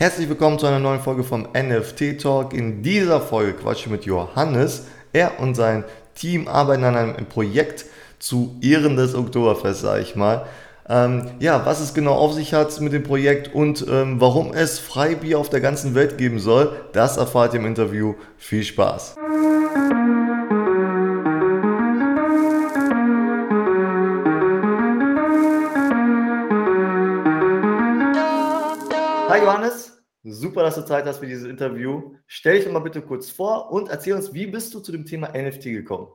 Herzlich willkommen zu einer neuen Folge vom NFT Talk. In dieser Folge quatsche ich mit Johannes. Er und sein Team arbeiten an einem Projekt zu Ehren des Oktoberfests, sage ich mal. Ähm, ja, was es genau auf sich hat mit dem Projekt und ähm, warum es Freibier auf der ganzen Welt geben soll, das erfahrt ihr im Interview. Viel Spaß! Hi Johannes, super, dass du Zeit hast für dieses Interview. Stell dich doch mal bitte kurz vor und erzähl uns, wie bist du zu dem Thema NFT gekommen?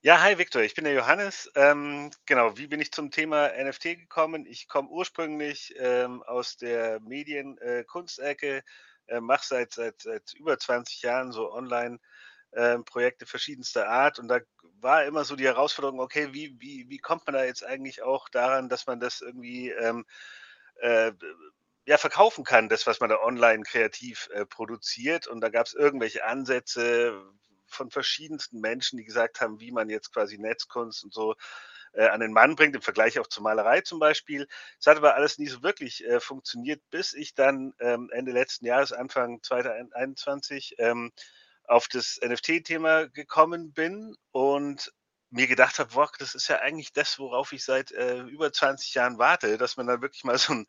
Ja, hi Victor, ich bin der Johannes. Ähm, genau, wie bin ich zum Thema NFT gekommen? Ich komme ursprünglich ähm, aus der Medien-Kunstecke, äh, mache seit, seit, seit über 20 Jahren so Online-Projekte verschiedenster Art und da war immer so die Herausforderung, okay, wie, wie, wie kommt man da jetzt eigentlich auch daran, dass man das irgendwie ähm, äh, ja, verkaufen kann, das, was man da online kreativ äh, produziert. Und da gab es irgendwelche Ansätze von verschiedensten Menschen, die gesagt haben, wie man jetzt quasi Netzkunst und so äh, an den Mann bringt, im Vergleich auch zur Malerei zum Beispiel. Es hat aber alles nie so wirklich äh, funktioniert, bis ich dann ähm, Ende letzten Jahres, Anfang 2021, ähm, auf das NFT-Thema gekommen bin und mir gedacht habe, boah, das ist ja eigentlich das, worauf ich seit äh, über 20 Jahren warte, dass man dann wirklich mal so ein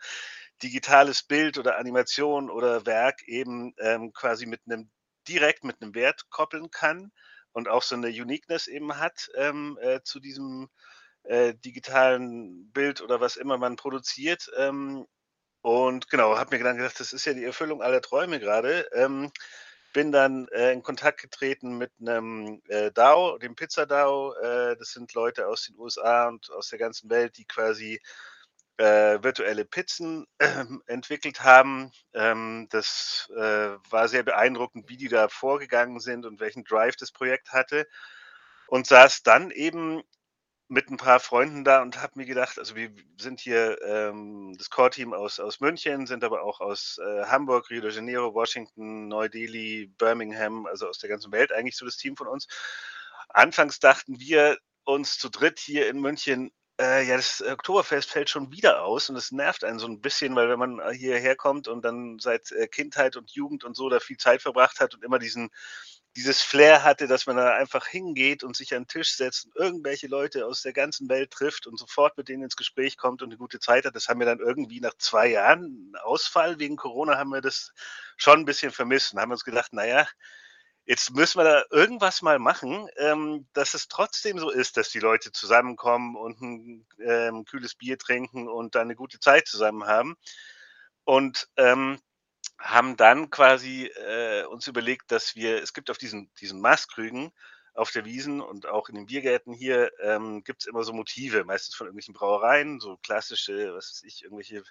digitales Bild oder Animation oder Werk eben ähm, quasi mit einem direkt mit einem Wert koppeln kann und auch so eine Uniqueness eben hat ähm, äh, zu diesem äh, digitalen Bild oder was immer man produziert. Ähm, und genau, habe mir dann gedacht, das ist ja die Erfüllung aller Träume gerade. Ähm, bin dann äh, in Kontakt getreten mit einem äh, DAO, dem Pizza DAO. Äh, das sind Leute aus den USA und aus der ganzen Welt, die quasi äh, virtuelle Pizzen äh, entwickelt haben. Ähm, das äh, war sehr beeindruckend, wie die da vorgegangen sind und welchen Drive das Projekt hatte. Und saß dann eben mit ein paar Freunden da und habe mir gedacht, also wir sind hier ähm, das Core-Team aus, aus München, sind aber auch aus äh, Hamburg, Rio de Janeiro, Washington, Neu-Delhi, Birmingham, also aus der ganzen Welt eigentlich so das Team von uns. Anfangs dachten wir uns zu dritt hier in München, äh, ja, das Oktoberfest fällt schon wieder aus und es nervt einen so ein bisschen, weil wenn man äh, hierher kommt und dann seit äh, Kindheit und Jugend und so da viel Zeit verbracht hat und immer diesen dieses Flair hatte, dass man da einfach hingeht und sich an den Tisch setzt und irgendwelche Leute aus der ganzen Welt trifft und sofort mit denen ins Gespräch kommt und eine gute Zeit hat. Das haben wir dann irgendwie nach zwei Jahren Ausfall wegen Corona haben wir das schon ein bisschen vermisst und haben uns gedacht, naja, Jetzt müssen wir da irgendwas mal machen, ähm, dass es trotzdem so ist, dass die Leute zusammenkommen und ein ähm, kühles Bier trinken und dann eine gute Zeit zusammen haben. Und ähm, haben dann quasi äh, uns überlegt, dass wir, es gibt auf diesen, diesen Maßkrügen auf der Wiesen und auch in den Biergärten hier ähm, gibt es immer so Motive, meistens von irgendwelchen Brauereien, so klassische, was weiß ich, irgendwelche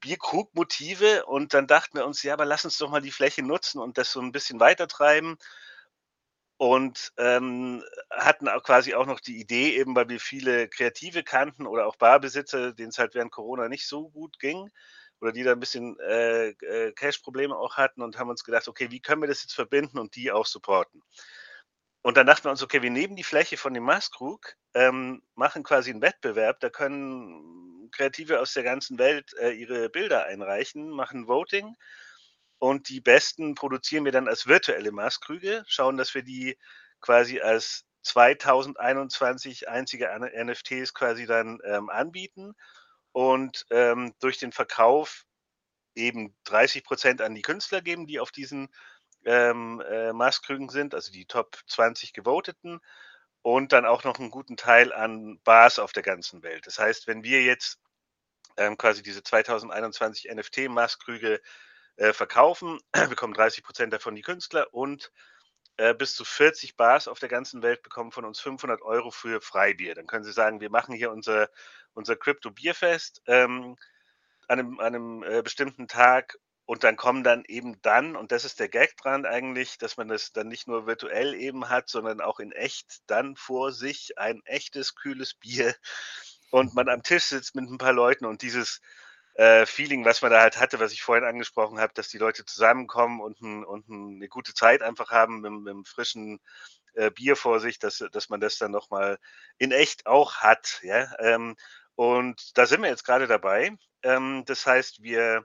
Bierkrugmotive und dann dachten wir uns, ja, aber lass uns doch mal die Fläche nutzen und das so ein bisschen weiter treiben. Und, ähm, hatten auch quasi auch noch die Idee, eben weil wir viele Kreative kannten oder auch Barbesitzer, denen es halt während Corona nicht so gut ging oder die da ein bisschen, äh, äh, Cash-Probleme auch hatten und haben uns gedacht: „Okay, wie können wir das jetzt verbinden und die auch supporten?“ Und dann dachten wir uns: „Okay, wir nehmen die Fläche von dem Maßkrug, ähm, machen quasi einen Wettbewerb, da können Kreative aus der ganzen Welt äh, ihre Bilder einreichen, machen Voting und die besten produzieren wir dann als virtuelle Maßkrüge, schauen, dass wir die quasi als 2021 einzige NFTs quasi dann ähm, anbieten und ähm, durch den Verkauf eben 30 Prozent an die Künstler geben, die auf diesen ähm, äh, Maßkrügen sind, also die Top 20 Gevoteten und dann auch noch einen guten Teil an Bars auf der ganzen Welt. Das heißt, wenn wir jetzt ähm, quasi diese 2021 NFT-Maßkrüge äh, verkaufen, bekommen 30 Prozent davon die Künstler und äh, bis zu 40 Bars auf der ganzen Welt bekommen von uns 500 Euro für Freibier. Dann können sie sagen, wir machen hier unser, unser Crypto-Bierfest ähm, an einem, an einem äh, bestimmten Tag und dann kommen dann eben dann, und das ist der Gag dran eigentlich, dass man das dann nicht nur virtuell eben hat, sondern auch in echt dann vor sich ein echtes, kühles Bier und man am Tisch sitzt mit ein paar Leuten und dieses äh, Feeling, was man da halt hatte, was ich vorhin angesprochen habe, dass die Leute zusammenkommen und, ein, und ein, eine gute Zeit einfach haben mit, mit einem frischen äh, Bier vor sich, dass, dass man das dann nochmal in echt auch hat. Ja? Ähm, und da sind wir jetzt gerade dabei. Ähm, das heißt, wir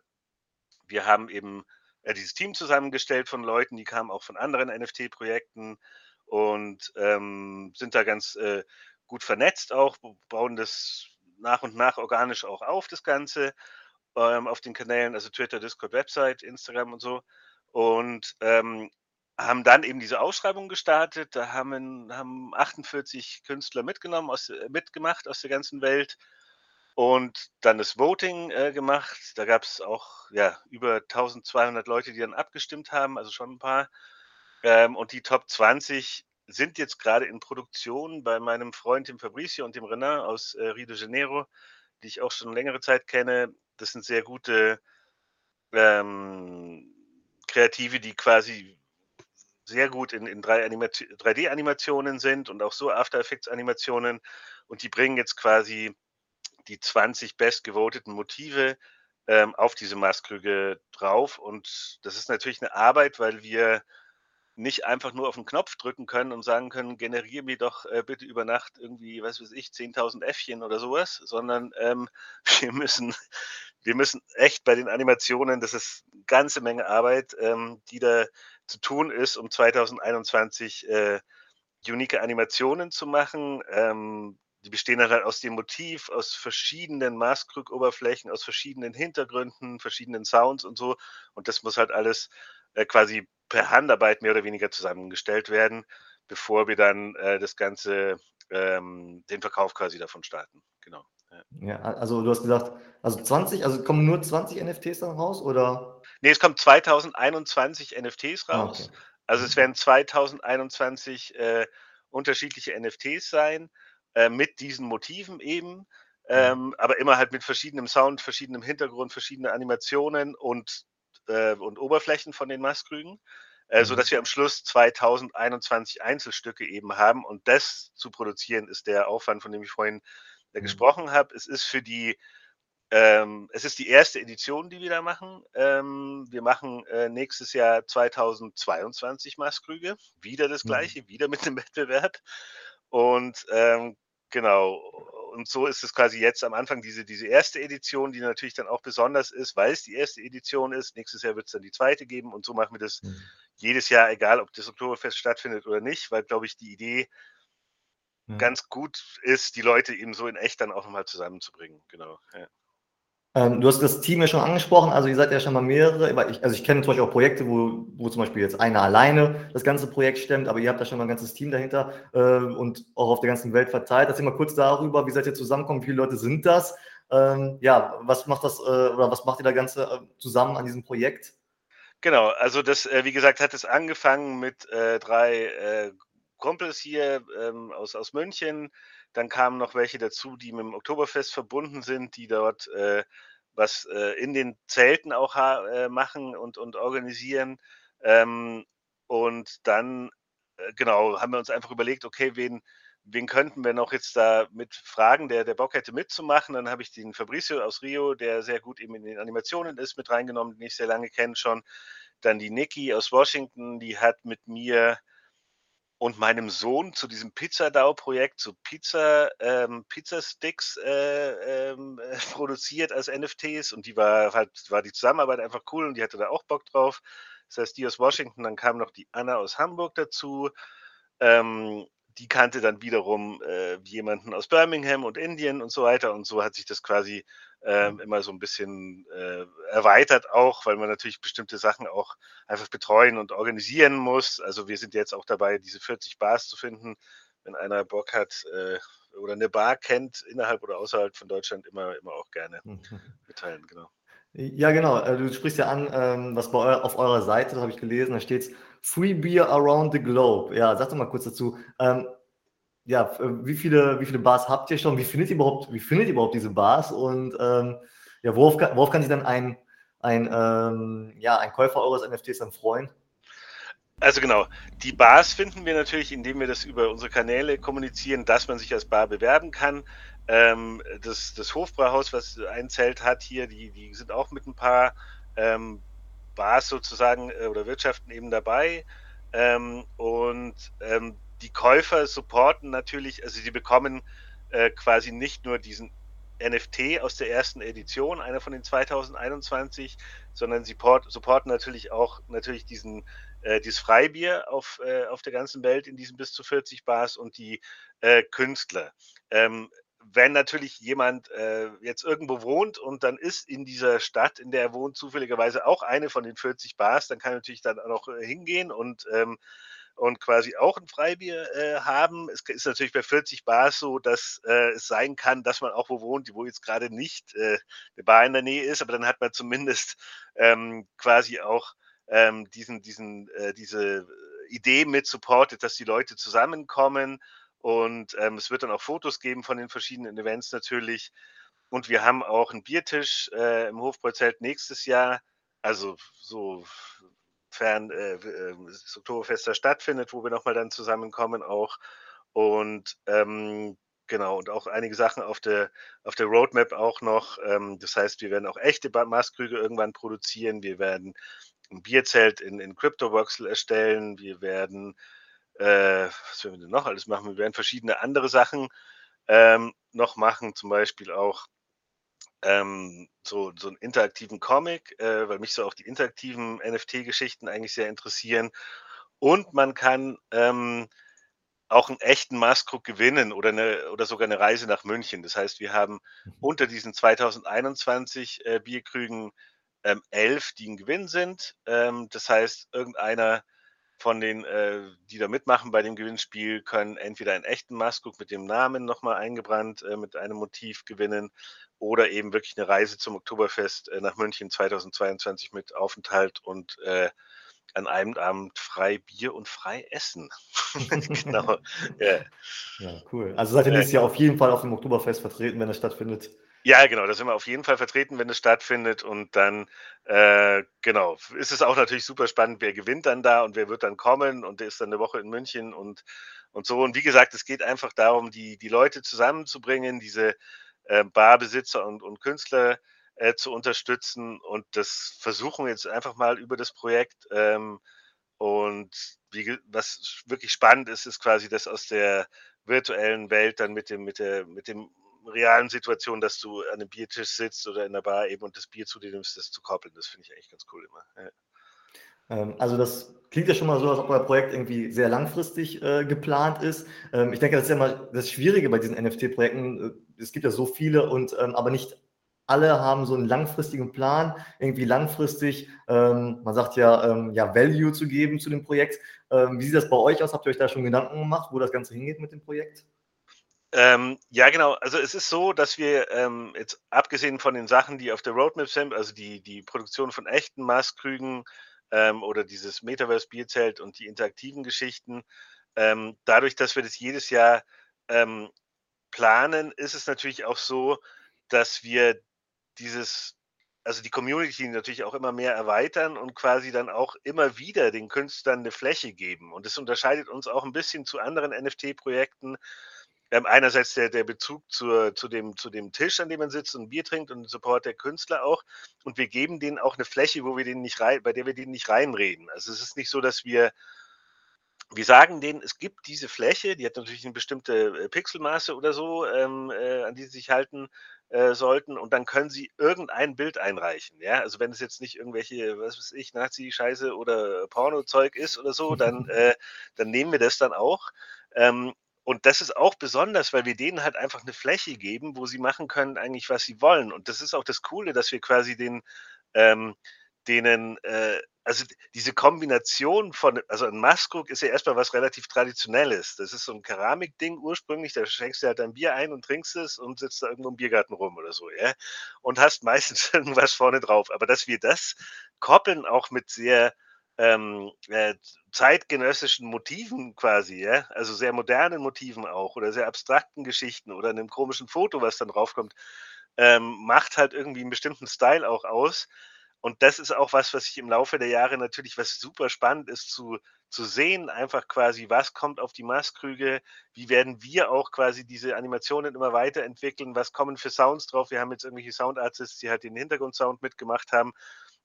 wir haben eben äh, dieses Team zusammengestellt von Leuten, die kamen auch von anderen NFT-Projekten und ähm, sind da ganz äh, gut vernetzt auch, bauen das nach und nach organisch auch auf, das Ganze, ähm, auf den Kanälen, also Twitter, Discord, Website, Instagram und so. Und ähm, haben dann eben diese Ausschreibung gestartet. Da haben, haben 48 Künstler mitgenommen, aus, äh, mitgemacht aus der ganzen Welt und dann das Voting äh, gemacht. Da gab es auch ja, über 1200 Leute, die dann abgestimmt haben, also schon ein paar. Ähm, und die Top 20 sind jetzt gerade in Produktion bei meinem Freund, dem Fabricio und dem Renan aus äh, Rio de Janeiro, die ich auch schon längere Zeit kenne. Das sind sehr gute ähm, Kreative, die quasi sehr gut in, in 3D-Animationen sind und auch so After Effects-Animationen. Und die bringen jetzt quasi die 20 bestgevoteten Motive ähm, auf diese Maßkrüge drauf. Und das ist natürlich eine Arbeit, weil wir nicht einfach nur auf den Knopf drücken können und sagen können, generiere mir doch äh, bitte über Nacht irgendwie, was weiß ich, 10.000 Äffchen oder sowas, sondern ähm, wir müssen, wir müssen echt bei den Animationen, das ist eine ganze Menge Arbeit, ähm, die da zu tun ist, um 2021 äh, unique Animationen zu machen. Ähm, die bestehen dann halt aus dem Motiv, aus verschiedenen Maßkrügoberflächen, aus verschiedenen Hintergründen, verschiedenen Sounds und so. Und das muss halt alles äh, quasi per Handarbeit mehr oder weniger zusammengestellt werden, bevor wir dann äh, das Ganze, ähm, den Verkauf quasi davon starten. Genau. Ja. ja. also du hast gesagt, also 20, also kommen nur 20 NFTs dann raus oder? Nee, es kommen 2021 NFTs raus. Okay. Also es werden 2021 äh, unterschiedliche NFTs sein, äh, mit diesen Motiven eben. Mhm. Ähm, aber immer halt mit verschiedenem Sound, verschiedenem Hintergrund, verschiedenen Animationen und äh, und Oberflächen von den Mastkrügen, äh, mhm. sodass wir am Schluss 2021 Einzelstücke eben haben. Und das zu produzieren ist der Aufwand, von dem ich vorhin äh, mhm. gesprochen habe. Es ist für die ähm, es ist die erste Edition, die wir da machen. Ähm, wir machen äh, nächstes Jahr 2022 Maßkrüge. Wieder das mhm. gleiche, mhm. wieder mit dem Wettbewerb. Und ähm, genau, und so ist es quasi jetzt am Anfang diese, diese erste Edition, die natürlich dann auch besonders ist, weil es die erste Edition ist. Nächstes Jahr wird es dann die zweite geben und so machen wir das mhm. jedes Jahr, egal ob das Oktoberfest stattfindet oder nicht, weil, glaube ich, die Idee mhm. ganz gut ist, die Leute eben so in echt dann auch nochmal zusammenzubringen. Genau. Ja. Ähm, du hast das Team ja schon angesprochen, also ihr seid ja schon mal mehrere, ich, also ich kenne zum Beispiel auch Projekte, wo, wo zum Beispiel jetzt einer alleine das ganze Projekt stemmt, aber ihr habt da schon mal ein ganzes Team dahinter äh, und auch auf der ganzen Welt verteilt. Erzähl mal kurz darüber, wie seid ihr zusammengekommen, wie viele Leute sind das? Ähm, ja, was macht das äh, oder was macht ihr da Ganze äh, zusammen an diesem Projekt? Genau, also das, äh, wie gesagt, hat es angefangen mit äh, drei äh, Kumpels hier ähm, aus, aus München, dann kamen noch welche dazu, die mit dem Oktoberfest verbunden sind, die dort äh, was äh, in den Zelten auch äh, machen und, und organisieren. Ähm, und dann, äh, genau, haben wir uns einfach überlegt, okay, wen, wen könnten wir noch jetzt da mit fragen, der, der Bock hätte mitzumachen. Dann habe ich den Fabricio aus Rio, der sehr gut eben in den Animationen ist, mit reingenommen, den ich sehr lange kenne schon. Dann die Nikki aus Washington, die hat mit mir und meinem Sohn zu diesem Pizza-DAO-Projekt, zu Pizza, ähm, Pizza-Sticks äh, ähm, äh, produziert als NFTs und die war halt, war die Zusammenarbeit einfach cool und die hatte da auch Bock drauf. Das heißt, die aus Washington, dann kam noch die Anna aus Hamburg dazu. Ähm, die kannte dann wiederum äh, jemanden aus Birmingham und Indien und so weiter. Und so hat sich das quasi ähm, immer so ein bisschen äh, erweitert auch, weil man natürlich bestimmte Sachen auch einfach betreuen und organisieren muss. Also wir sind jetzt auch dabei, diese 40 Bars zu finden. Wenn einer Bock hat äh, oder eine Bar kennt, innerhalb oder außerhalb von Deutschland, immer, immer auch gerne mitteilen, genau. Ja, genau. Äh, du sprichst ja an, ähm, was bei eu auf eurer Seite, das habe ich gelesen, da steht Free Beer Around the Globe. Ja, sag doch mal kurz dazu. Ähm, ja, wie viele, wie viele Bars habt ihr schon? Wie findet ihr überhaupt, wie findet ihr überhaupt diese Bars? Und ähm, ja, worauf, worauf kann sich dann ein, ein, ähm, ja, ein Käufer eures NFTs dann freuen? Also genau, die Bars finden wir natürlich, indem wir das über unsere Kanäle kommunizieren, dass man sich als Bar bewerben kann. Ähm, das, das Hofbrauhaus, was ein Zelt hat hier, die, die sind auch mit ein paar ähm, Bars sozusagen äh, oder Wirtschaften eben dabei. Ähm, und ähm, die Käufer supporten natürlich, also sie bekommen äh, quasi nicht nur diesen NFT aus der ersten Edition, einer von den 2021, sondern sie port, supporten natürlich auch natürlich diesen äh, dieses Freibier auf, äh, auf der ganzen Welt in diesen bis zu 40 Bars und die äh, Künstler. Ähm, wenn natürlich jemand äh, jetzt irgendwo wohnt und dann ist in dieser Stadt, in der er wohnt, zufälligerweise auch eine von den 40 Bars, dann kann er natürlich dann auch äh, hingehen und ähm, und quasi auch ein Freibier äh, haben. Es ist natürlich bei 40 Bars so, dass äh, es sein kann, dass man auch wo wohnt, wo jetzt gerade nicht äh, eine Bar in der Nähe ist, aber dann hat man zumindest ähm, quasi auch ähm, diesen, diesen, äh, diese Idee mit supportet, dass die Leute zusammenkommen und ähm, es wird dann auch Fotos geben von den verschiedenen Events natürlich. Und wir haben auch einen Biertisch äh, im Hofbräuzelt nächstes Jahr, also so fern äh, äh, das Oktoberfest da stattfindet, wo wir nochmal dann zusammenkommen auch. Und ähm, genau, und auch einige Sachen auf der, auf der Roadmap auch noch. Ähm, das heißt, wir werden auch echte Maßkrüge irgendwann produzieren. Wir werden ein Bierzelt in, in CryptoVoxel erstellen. Wir werden, äh, was werden wir denn noch alles machen? Wir werden verschiedene andere Sachen ähm, noch machen, zum Beispiel auch ähm, so, so einen interaktiven Comic, äh, weil mich so auch die interaktiven NFT-Geschichten eigentlich sehr interessieren. Und man kann ähm, auch einen echten Maskruck gewinnen oder, eine, oder sogar eine Reise nach München. Das heißt, wir haben mhm. unter diesen 2021 äh, Bierkrügen ähm, elf, die ein Gewinn sind. Ähm, das heißt, irgendeiner von den, äh, die da mitmachen bei dem Gewinnspiel, können entweder einen echten Maskuk mit dem Namen nochmal eingebrannt äh, mit einem Motiv gewinnen oder eben wirklich eine Reise zum Oktoberfest äh, nach München 2022 mit Aufenthalt und äh, an einem Abend frei Bier und frei Essen. genau. Ja. ja. cool. Also seid ihr nächstes Jahr auf jeden Fall auf dem Oktoberfest vertreten, wenn es stattfindet. Ja, genau, da sind wir auf jeden Fall vertreten, wenn es stattfindet. Und dann, äh, genau, ist es auch natürlich super spannend, wer gewinnt dann da und wer wird dann kommen und der ist dann eine Woche in München und, und so. Und wie gesagt, es geht einfach darum, die, die Leute zusammenzubringen, diese äh, Barbesitzer und, und Künstler äh, zu unterstützen. Und das versuchen wir jetzt einfach mal über das Projekt. Ähm, und wie, was wirklich spannend ist, ist quasi das aus der virtuellen Welt dann mit dem, mit der, mit dem realen Situation, dass du an einem Biertisch sitzt oder in der Bar eben und das Bier zu dir nimmst, das zu koppeln. Das finde ich eigentlich ganz cool immer. Ja. Ähm, also das klingt ja schon mal so, als ob euer Projekt irgendwie sehr langfristig äh, geplant ist. Ähm, ich denke, das ist ja mal das Schwierige bei diesen NFT-Projekten. Äh, es gibt ja so viele und ähm, aber nicht alle haben so einen langfristigen Plan, irgendwie langfristig, ähm, man sagt ja, ähm, ja, Value zu geben zu dem Projekt. Ähm, wie sieht das bei euch aus? Habt ihr euch da schon Gedanken gemacht, wo das Ganze hingeht mit dem Projekt? Ähm, ja, genau. Also es ist so, dass wir ähm, jetzt abgesehen von den Sachen, die auf der Roadmap sind, also die, die Produktion von echten Maßkrügen ähm, oder dieses Metaverse-Bierzelt und die interaktiven Geschichten, ähm, dadurch, dass wir das jedes Jahr ähm, planen, ist es natürlich auch so, dass wir dieses, also die Community natürlich auch immer mehr erweitern und quasi dann auch immer wieder den Künstlern eine Fläche geben. Und das unterscheidet uns auch ein bisschen zu anderen NFT-Projekten, ähm, einerseits der, der Bezug zur, zu, dem, zu dem Tisch, an dem man sitzt und ein Bier trinkt und Support der Künstler auch. Und wir geben denen auch eine Fläche, wo wir denen nicht rein, bei der wir denen nicht reinreden. Also es ist nicht so, dass wir, wir sagen denen, es gibt diese Fläche, die hat natürlich eine bestimmte äh, Pixelmaße oder so, ähm, äh, an die sie sich halten äh, sollten, und dann können sie irgendein Bild einreichen. Ja, also wenn es jetzt nicht irgendwelche, was weiß ich, Nazi-Scheiße oder Porno-Zeug ist oder so, dann, äh, dann nehmen wir das dann auch. Ähm, und das ist auch besonders, weil wir denen halt einfach eine Fläche geben, wo sie machen können eigentlich, was sie wollen. Und das ist auch das Coole, dass wir quasi den ähm, denen, äh, also diese Kombination von also ein Maskrug ist ja erstmal was relativ Traditionelles. Das ist so ein Keramikding ursprünglich, da schenkst du halt dein Bier ein und trinkst es und sitzt da irgendwo im Biergarten rum oder so, ja? Und hast meistens irgendwas vorne drauf. Aber dass wir das koppeln auch mit sehr ähm, äh, zeitgenössischen Motiven quasi, ja, also sehr modernen Motiven auch oder sehr abstrakten Geschichten oder einem komischen Foto, was dann draufkommt, ähm, macht halt irgendwie einen bestimmten Style auch aus. Und das ist auch was, was ich im Laufe der Jahre natürlich, was super spannend ist zu, zu sehen, einfach quasi, was kommt auf die Maßkrüge, wie werden wir auch quasi diese Animationen immer weiterentwickeln, was kommen für Sounds drauf. Wir haben jetzt irgendwelche Soundartists, die halt den Hintergrundsound mitgemacht haben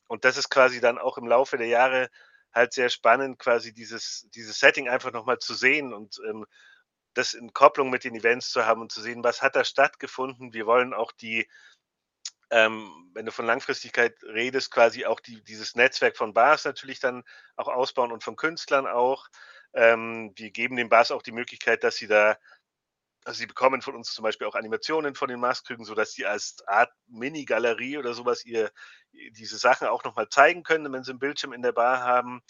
und das ist quasi dann auch im Laufe der Jahre halt sehr spannend, quasi dieses, dieses Setting einfach nochmal zu sehen und ähm, das in Kopplung mit den Events zu haben und zu sehen, was hat da stattgefunden. Wir wollen auch die, ähm, wenn du von Langfristigkeit redest, quasi auch die, dieses Netzwerk von Bars natürlich dann auch ausbauen und von Künstlern auch. Ähm, wir geben den Bars auch die Möglichkeit, dass sie da also sie bekommen von uns zum Beispiel auch Animationen von den Maskrügen, sodass sie als Art Mini-Galerie oder sowas ihr diese Sachen auch nochmal zeigen können, wenn sie einen Bildschirm in der Bar haben.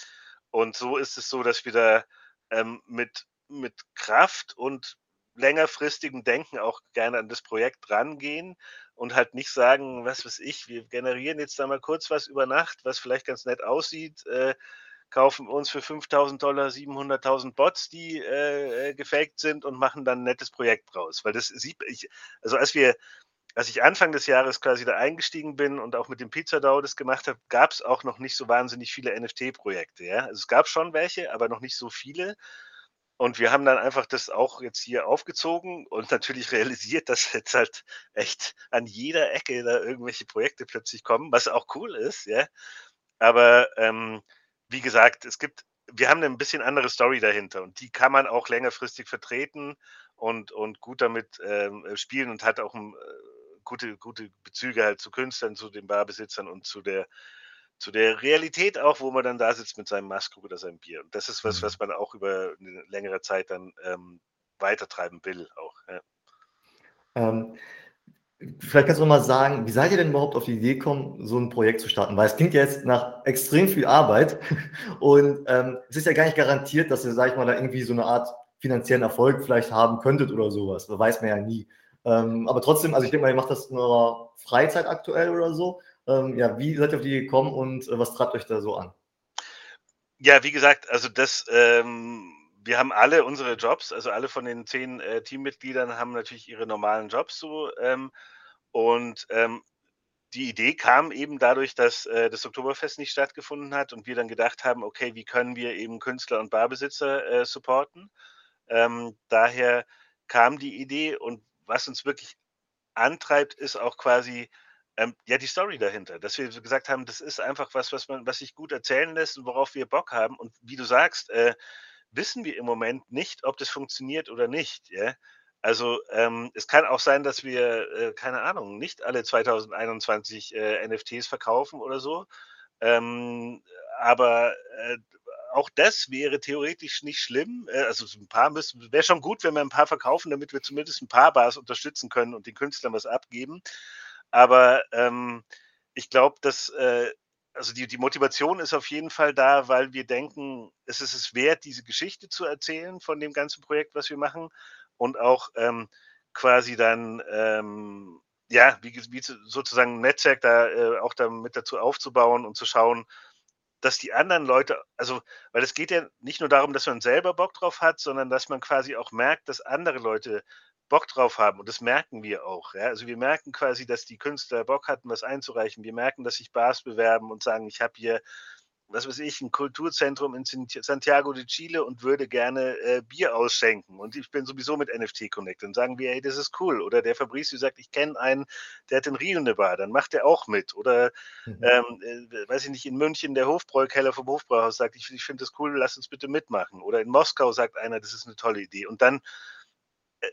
Und so ist es so, dass wir da ähm, mit, mit Kraft und längerfristigem Denken auch gerne an das Projekt rangehen und halt nicht sagen, was weiß ich, wir generieren jetzt da mal kurz was über Nacht, was vielleicht ganz nett aussieht, äh, kaufen uns für 5000 Dollar 700.000 Bots, die äh, äh, gefaked sind und machen dann ein nettes Projekt draus. Weil das sieht ich, also als wir, als ich Anfang des Jahres quasi da eingestiegen bin und auch mit dem Pizzadau das gemacht habe, gab es auch noch nicht so wahnsinnig viele NFT-Projekte. Ja? Also es gab schon welche, aber noch nicht so viele. Und wir haben dann einfach das auch jetzt hier aufgezogen und natürlich realisiert, dass jetzt halt echt an jeder Ecke da irgendwelche Projekte plötzlich kommen, was auch cool ist, ja. Aber ähm, wie gesagt, es gibt wir haben eine ein bisschen andere Story dahinter und die kann man auch längerfristig vertreten und und gut damit, ähm, äh, spielen und hat auch 'n, äh, gute gute Bezüge halt zu Künstlern, zu den Barbesitzern und zu der zu der Realität auch, wo man dann da sitzt mit seinem Maßkrug oder seinem Bier. Und das ist was, Mhm. was man auch über eine längere Zeit dann, ähm, weitertreiben will auch, ja. Ähm, vielleicht kannst du mal sagen, wie seid ihr denn überhaupt auf die Idee gekommen, so ein Projekt zu starten? Weil es klingt ja jetzt nach extrem viel Arbeit und, ähm, es ist ja gar nicht garantiert, dass ihr, sage ich mal, da irgendwie so eine Art finanziellen Erfolg vielleicht haben könntet oder sowas. was. weiß man ja nie. Ähm, aber trotzdem, also ich denke mal, ihr macht das in eurer Freizeit aktuell oder so. Ähm, ja, wie seid ihr auf die Idee gekommen und, äh, was treibt euch da so an? Ja, wie gesagt, also das, ähm wir haben alle unsere Jobs, also alle von den 10, äh, Teammitgliedern haben natürlich ihre normalen Jobs so, ähm, und, ähm, die Idee kam eben dadurch, dass, äh, das Oktoberfest nicht stattgefunden hat und wir dann gedacht haben: „Okay, wie können wir eben Künstler und Barbesitzer, äh, supporten?“ Ähm, daher kam die Idee und was uns wirklich antreibt, ist auch quasi, ähm, ja, die Story dahinter, dass wir gesagt haben, das ist einfach was, was man was sich gut erzählen lässt und worauf wir Bock haben. Und wie du sagst, äh, wissen wir im Moment nicht, ob das funktioniert oder nicht, ja? Also, ähm, es kann auch sein, dass wir, äh, keine Ahnung, nicht alle 2021, äh, NFTs verkaufen oder so. Ähm, aber, äh, auch das wäre theoretisch nicht schlimm. Äh, also, so 'n paar müssen wäre schon gut, wenn wir ein paar verkaufen, damit wir zumindest ein paar Bars unterstützen können und den Künstlern was abgeben. Aber, ähm, ich glaube, dass, äh also, die die Motivation ist auf jeden Fall da, weil wir denken, es ist es wert, diese Geschichte zu erzählen von dem ganzen Projekt, was wir machen und auch, ähm, quasi dann, ähm, ja, wie wie so sozusagen 'n Netzwerk da, äh, auch da mit dazu aufzubauen und zu schauen, dass die anderen Leute also, weil es geht ja nicht nur darum, dass man selber Bock drauf hat, sondern dass man quasi auch merkt, dass andere Leute Bock drauf haben und das merken wir auch, ja? Also, wir merken quasi, dass die Künstler Bock hatten, was einzureichen. Wir merken, dass sich Bars bewerben und sagen: „Ich habe hier, was weiß ich, ein Kulturzentrum in Santiago de Chile und würde gerne, äh, Bier ausschenken und ich bin sowieso mit NFT connected.“ Dann sagen wir: „Hey, das ist cool.“ Oder der Fabricio sagt: „Ich kenne einen, der hat in Rio 'ne Bar“, dann macht der auch mit. Oder Mhm. ähm, äh, weiß ich nicht, in München der Hofbräukeller vom Hofbräuhaus sagt, ich, ich finde das cool, lass uns bitte mitmachen. Oder in Moskau sagt einer, das ist eine tolle Idee. Und dann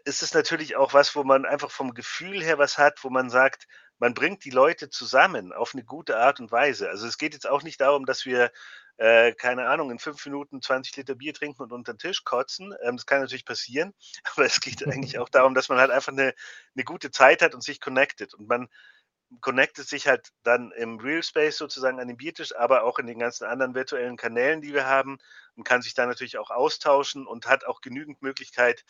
ist es natürlich auch was, wo man einfach vom Gefühl her was hat, wo man sagt, man bringt die Leute zusammen auf eine gute Art und Weise. Also es geht jetzt auch nicht darum, dass wir, äh, keine Ahnung, in fünf Minuten 20 Liter Bier trinken und unter den Tisch kotzen. Ähm, das kann natürlich passieren, aber es geht eigentlich auch darum, dass man halt einfach eine, eine gute Zeit hat und sich connected. Und man connectet sich halt dann im Real Space sozusagen an den Biertisch, aber auch in den ganzen anderen virtuellen Kanälen, die wir haben und kann sich da natürlich auch austauschen und hat auch genügend Möglichkeit,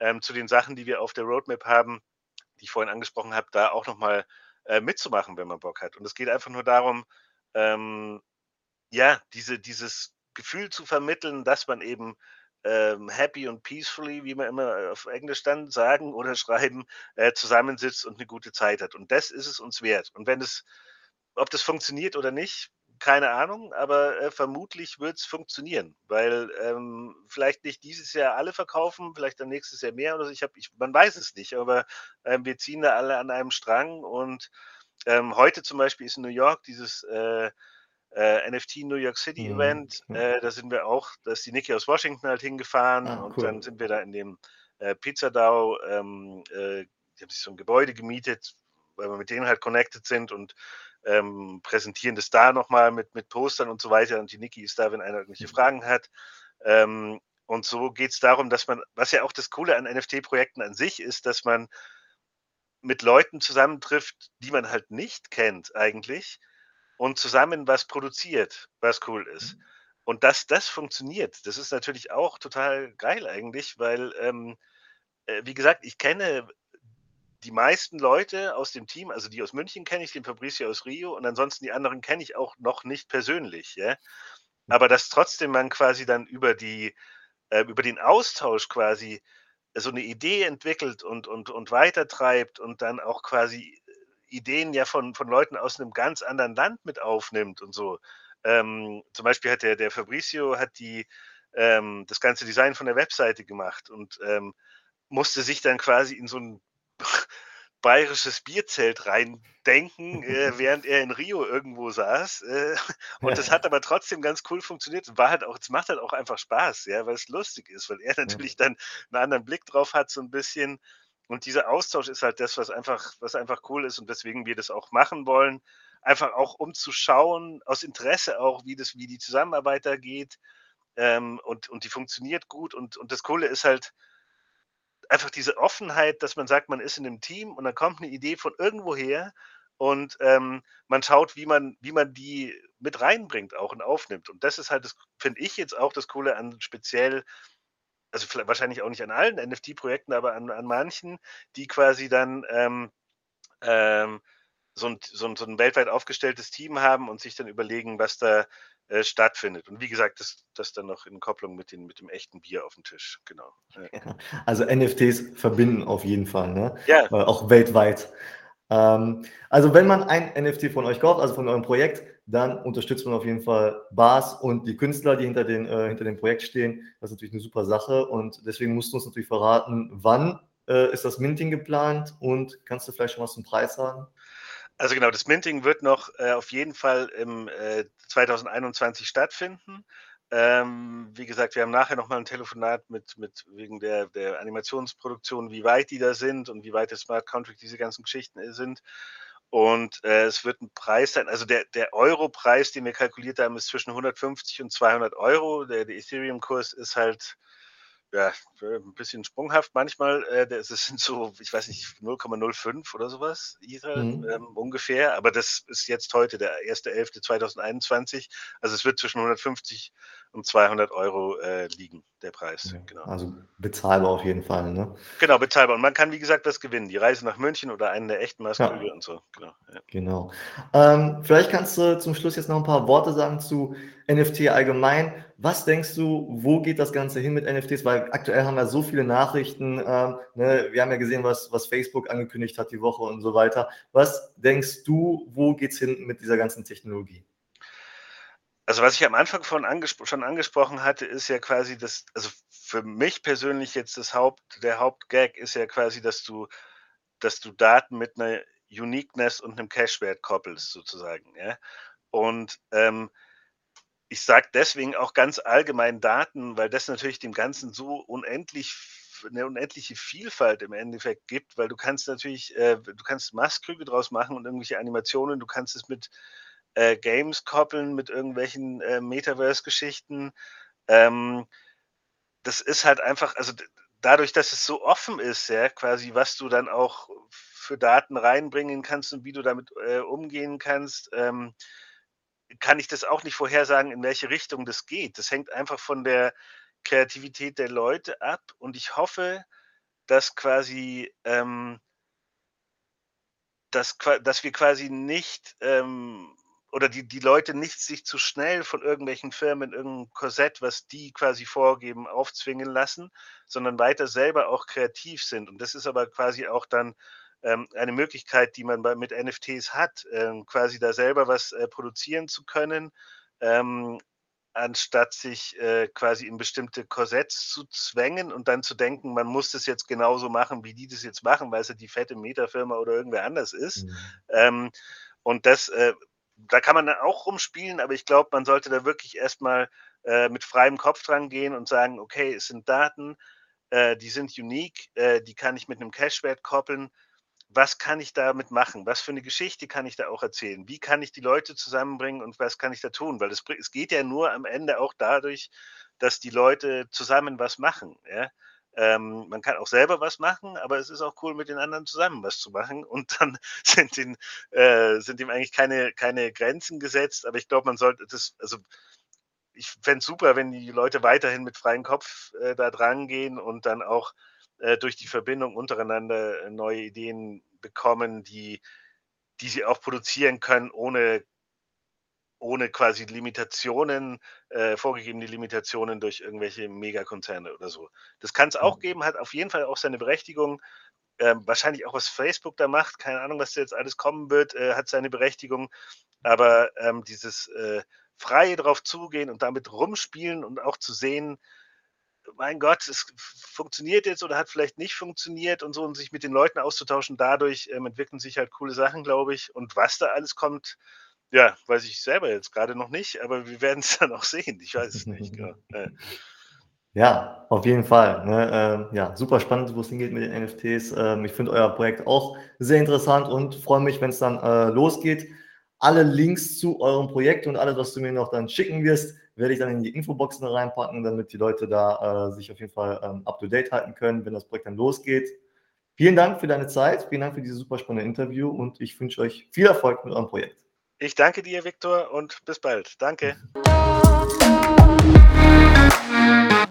ähm, zu den Sachen, die wir auf der Roadmap haben, die ich vorhin angesprochen habe, da auch noch mal, äh, mitzumachen, wenn man Bock hat. Und es geht einfach nur darum, ähm, ja, diese dieses Gefühl zu vermitteln, dass man eben, ähm, happy und peacefully, wie man immer äh, auf Englisch dann sagen oder schreiben, äh, zusammensitzt und eine gute Zeit hat. Und das ist es uns wert. Und wenn es ob das funktioniert oder nicht, keine Ahnung, aber, äh, vermutlich wird es funktionieren, weil, ähm, vielleicht nicht dieses Jahr alle verkaufen, vielleicht dann nächstes Jahr mehr oder so. Ich habe ich man weiß es nicht, aber, ähm, wir ziehen da alle an einem Strang und, ähm, heute zum Beispiel ist in New York dieses, äh äh, NFT New York City Mhm. Event. Äh, da sind wir auch da ist die Niki aus Washington halt hingefahren Ah, und dann cool. sind wir da in dem äh, Pizzadau, ähm, äh, die haben sich so ein Gebäude gemietet, weil wir mit denen halt connected sind und ähm, präsentieren das da nochmal mit, mit Postern und so weiter. Und die Niki ist da, wenn einer irgendwelche mhm. Fragen hat. Ähm, und so geht es darum, dass man, was ja auch das Coole an NFT-Projekten an sich ist, dass man mit Leuten zusammentrifft, die man halt nicht kennt eigentlich und zusammen was produziert, was cool ist. Mhm. Und dass das funktioniert, das ist natürlich auch total geil eigentlich, weil, ähm, äh, wie gesagt, ich kenne die meisten Leute aus dem Team, also die aus München kenne ich, den Fabricio aus Rio und ansonsten die anderen kenne ich auch noch nicht persönlich, ja. Aber dass trotzdem man quasi dann über die, äh, über den Austausch quasi so eine Idee entwickelt und, und, und weitertreibt und dann auch quasi Ideen ja von, von Leuten aus einem ganz anderen Land mit aufnimmt und so. Ähm, zum Beispiel hat der, der Fabricio hat die, ähm, das ganze Design von der Webseite gemacht und ähm, musste sich dann quasi in so ein bayerisches Bierzelt reindenken, äh, während er in Rio irgendwo saß. Äh, und das hat aber trotzdem ganz cool funktioniert. Und war halt auch, es macht halt auch einfach Spaß, ja, weil es lustig ist, weil er natürlich dann einen anderen Blick drauf hat, so ein bisschen. Und dieser Austausch ist halt das, was einfach, was einfach cool ist und weswegen wir das auch machen wollen. Einfach auch um zu schauen, aus Interesse auch, wie das, wie die Zusammenarbeit da geht. Ähm, und, und die funktioniert gut. Und, und das Coole ist halt, einfach diese Offenheit, dass man sagt, man ist in einem Team und dann kommt eine Idee von irgendwoher und ähm, man schaut, wie man, wie man die mit reinbringt auch und aufnimmt. Und das ist halt, das finde ich jetzt auch das Coole an speziell, also wahrscheinlich auch nicht an allen NFT-Projekten, aber an, an manchen, die quasi dann ähm, ähm, so, ein, so, ein, so ein weltweit aufgestelltes Team haben und sich dann überlegen, was da äh, stattfindet. Und wie gesagt, das, das dann noch in Kopplung mit, den, mit dem echten Bier auf dem Tisch. Genau. Ja. Also NFTs verbinden auf jeden Fall, ne? Ja. Äh, auch weltweit. Ähm, also wenn man ein NFT von euch kauft, also von eurem Projekt, dann unterstützt man auf jeden Fall Bars und die Künstler, die hinter, den, äh, hinter dem Projekt stehen. Das ist natürlich eine super Sache und deswegen musst du uns natürlich verraten, wann äh, ist das Minting geplant und kannst du vielleicht schon was zum Preis sagen? Also genau, das Minting wird noch äh, auf jeden Fall im äh, 2021 stattfinden. Ähm, wie gesagt, wir haben nachher nochmal ein Telefonat mit, mit wegen der, der Animationsproduktion, wie weit die da sind und wie weit der Smart Contract diese ganzen Geschichten äh, sind. Und äh, es wird ein Preis sein, also der, der Euro-Preis, den wir kalkuliert haben, ist zwischen 150 und 200 Euro. Der, der Ethereum-Kurs ist halt ja, ein bisschen sprunghaft manchmal. Äh, das sind so, ich weiß nicht, 0,05 oder sowas, Ether mhm. ähm, ungefähr. Aber das ist jetzt heute der 1.11.2021. Also es wird zwischen 150 und 200 Euro äh, liegen, der Preis. Ja, genau. Also bezahlbar auf jeden Fall, ne? Genau, bezahlbar. Und man kann, wie gesagt, was gewinnen. Die Reise nach München oder einen der echten Maskenflüge ja. und so. Genau. Ja. genau. Ähm, vielleicht kannst du zum Schluss jetzt noch ein paar Worte sagen zu NFT allgemein. Was denkst du, wo geht das Ganze hin mit NFTs? Weil aktuell haben wir so viele Nachrichten. Ähm, ne? Wir haben ja gesehen, was, was Facebook angekündigt hat die Woche und so weiter. Was denkst du, wo geht es hin mit dieser ganzen Technologie? Also was ich am Anfang von angespro schon angesprochen hatte, ist ja quasi das, also für mich persönlich jetzt das Haupt, der Hauptgag ist ja quasi, dass du, dass du Daten mit einer Uniqueness und einem Cache-Wert koppelst, sozusagen. Ja? Und ähm, ich sage deswegen auch ganz allgemein Daten, weil das natürlich dem Ganzen so unendlich eine unendliche Vielfalt im Endeffekt gibt, weil du kannst natürlich, äh, du kannst Maßkrüge draus machen und irgendwelche Animationen, du kannst es mit äh, Games koppeln mit irgendwelchen äh, Metaverse-Geschichten. Ähm, das ist halt einfach, also dadurch, dass es so offen ist, ja, quasi, was du dann auch für Daten reinbringen kannst und wie du damit äh, umgehen kannst, ähm, kann ich das auch nicht vorhersagen, in welche Richtung das geht. Das hängt einfach von der Kreativität der Leute ab und ich hoffe, dass quasi ähm, dass, dass wir quasi nicht ähm, oder die, die Leute nicht sich zu schnell von irgendwelchen Firmen in irgendein Korsett, was die quasi vorgeben, aufzwingen lassen, sondern weiter selber auch kreativ sind. Und das ist aber quasi auch dann ähm, eine Möglichkeit, die man bei, mit NFTs hat, ähm, quasi da selber was äh, produzieren zu können, ähm, anstatt sich äh, quasi in bestimmte Korsetts zu zwängen und dann zu denken, man muss das jetzt genauso machen, wie die das jetzt machen, weil es ja die fette Metafirma oder irgendwer anders ist. Mhm. Ähm, und das äh, da kann man dann auch rumspielen, aber ich glaube, man sollte da wirklich erstmal äh, mit freiem Kopf dran gehen und sagen, okay, es sind Daten, äh, die sind unique, äh, die kann ich mit einem Cashwert koppeln. Was kann ich damit machen? Was für eine Geschichte kann ich da auch erzählen? Wie kann ich die Leute zusammenbringen und was kann ich da tun? Weil es, es geht ja nur am Ende auch dadurch, dass die Leute zusammen was machen. Ja? Ähm, man kann auch selber was machen, aber es ist auch cool, mit den anderen zusammen was zu machen. Und dann sind, den, äh, sind ihm eigentlich keine, keine Grenzen gesetzt. Aber ich glaube, man sollte das, also ich fände es super, wenn die Leute weiterhin mit freiem Kopf äh, da dran gehen und dann auch äh, durch die Verbindung untereinander äh, neue Ideen bekommen, die, die sie auch produzieren können, ohne, ohne quasi Limitationen, äh, vorgegebene Limitationen durch irgendwelche Megakonzerne oder so. Das kann es auch mhm. geben, hat auf jeden Fall auch seine Berechtigung. Ähm, wahrscheinlich auch was Facebook da macht, keine Ahnung, was da jetzt alles kommen wird, äh, hat seine Berechtigung. Aber ähm, dieses äh, frei drauf zugehen und damit rumspielen und auch zu sehen, mein Gott, es funktioniert jetzt oder hat vielleicht nicht funktioniert und so und sich mit den Leuten auszutauschen. Dadurch ähm, entwickeln sich halt coole Sachen, glaube ich. Und was da alles kommt, ja, weiß ich selber jetzt gerade noch nicht, aber wir werden es dann auch sehen. Ich weiß es nicht. Genau. Ja, auf jeden Fall. Ne? Ähm, ja, super spannend, wo es hingeht mit den NFTs. Ähm, ich finde euer Projekt auch sehr interessant und freue mich, wenn es dann äh, losgeht. Alle Links zu eurem Projekt und alles, was du mir noch dann schicken wirst, werde ich dann in die Infoboxen reinpacken, damit die Leute da äh, sich auf jeden Fall ähm, up-to-date halten können, wenn das Projekt dann losgeht. Vielen Dank für deine Zeit, vielen Dank für dieses super spannende Interview und ich wünsche euch viel Erfolg mit eurem Projekt. Ich danke dir, Viktor, und bis bald. Danke.